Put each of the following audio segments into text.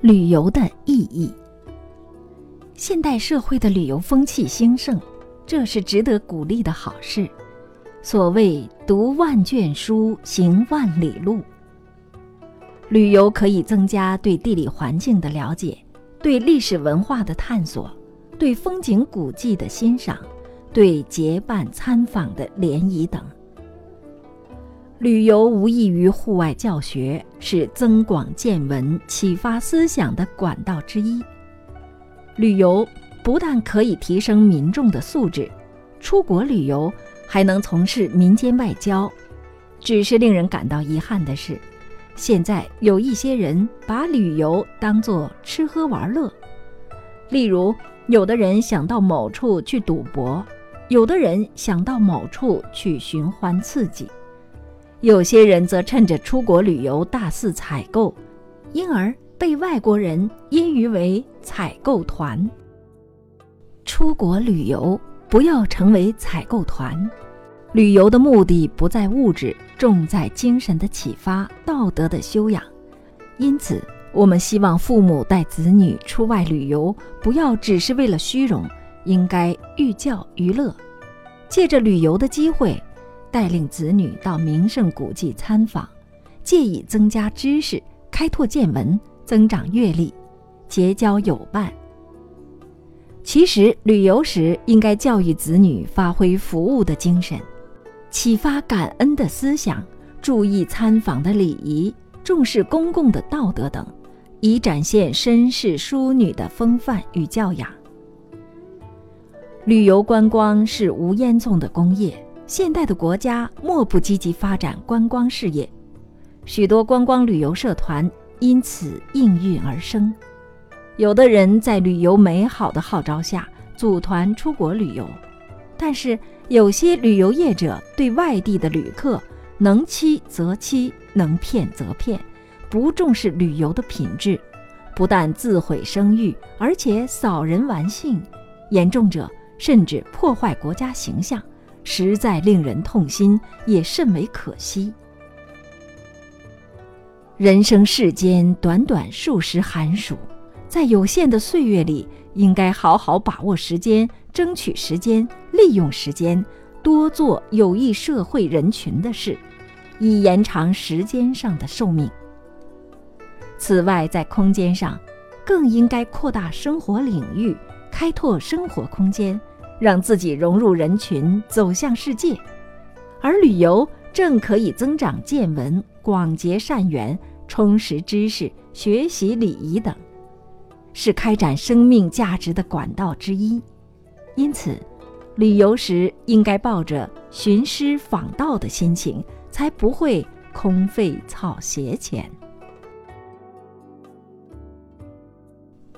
旅游的意义。现代社会的旅游风气兴盛，这是值得鼓励的好事。所谓“读万卷书，行万里路”，旅游可以增加对地理环境的了解，对历史文化的探索，对风景古迹的欣赏，对结伴参访的联谊等。旅游无异于户外教学，是增广见闻、启发思想的管道之一。旅游不但可以提升民众的素质，出国旅游还能从事民间外交。只是令人感到遗憾的是，现在有一些人把旅游当作吃喝玩乐。例如，有的人想到某处去赌博，有的人想到某处去寻欢刺激。有些人则趁着出国旅游大肆采购，因而被外国人揶揄为“采购团”。出国旅游不要成为采购团，旅游的目的不在物质，重在精神的启发、道德的修养。因此，我们希望父母带子女出外旅游，不要只是为了虚荣，应该寓教于乐，借着旅游的机会。带领子女到名胜古迹参访，借以增加知识、开拓见闻、增长阅历、结交友伴。其实，旅游时应该教育子女发挥服务的精神，启发感恩的思想，注意参访的礼仪，重视公共的道德等，以展现绅士淑女的风范与教养。旅游观光是无烟囱的工业。现代的国家莫不积极发展观光事业，许多观光旅游社团因此应运而生。有的人在旅游美好的号召下组团出国旅游，但是有些旅游业者对外地的旅客能欺则欺，能骗则骗，不重视旅游的品质，不但自毁声誉，而且扫人玩性，严重者甚至破坏国家形象。实在令人痛心，也甚为可惜。人生世间短短数十寒暑，在有限的岁月里，应该好好把握时间，争取时间，利用时间，多做有益社会人群的事，以延长时间上的寿命。此外，在空间上，更应该扩大生活领域，开拓生活空间。让自己融入人群，走向世界，而旅游正可以增长见闻、广结善缘、充实知识、学习礼仪等，是开展生命价值的管道之一。因此，旅游时应该抱着寻师访道的心情，才不会空费草鞋钱。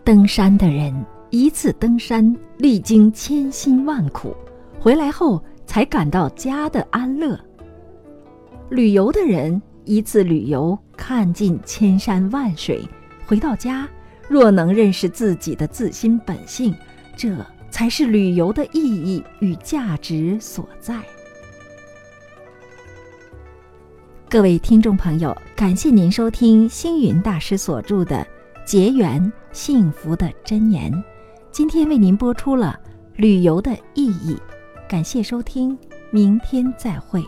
登山的人。一次登山，历经千辛万苦，回来后才感到家的安乐。旅游的人，一次旅游看尽千山万水，回到家若能认识自己的自心本性，这才是旅游的意义与价值所在。各位听众朋友，感谢您收听星云大师所著的《结缘幸福的真言》。今天为您播出了旅游的意义，感谢收听，明天再会。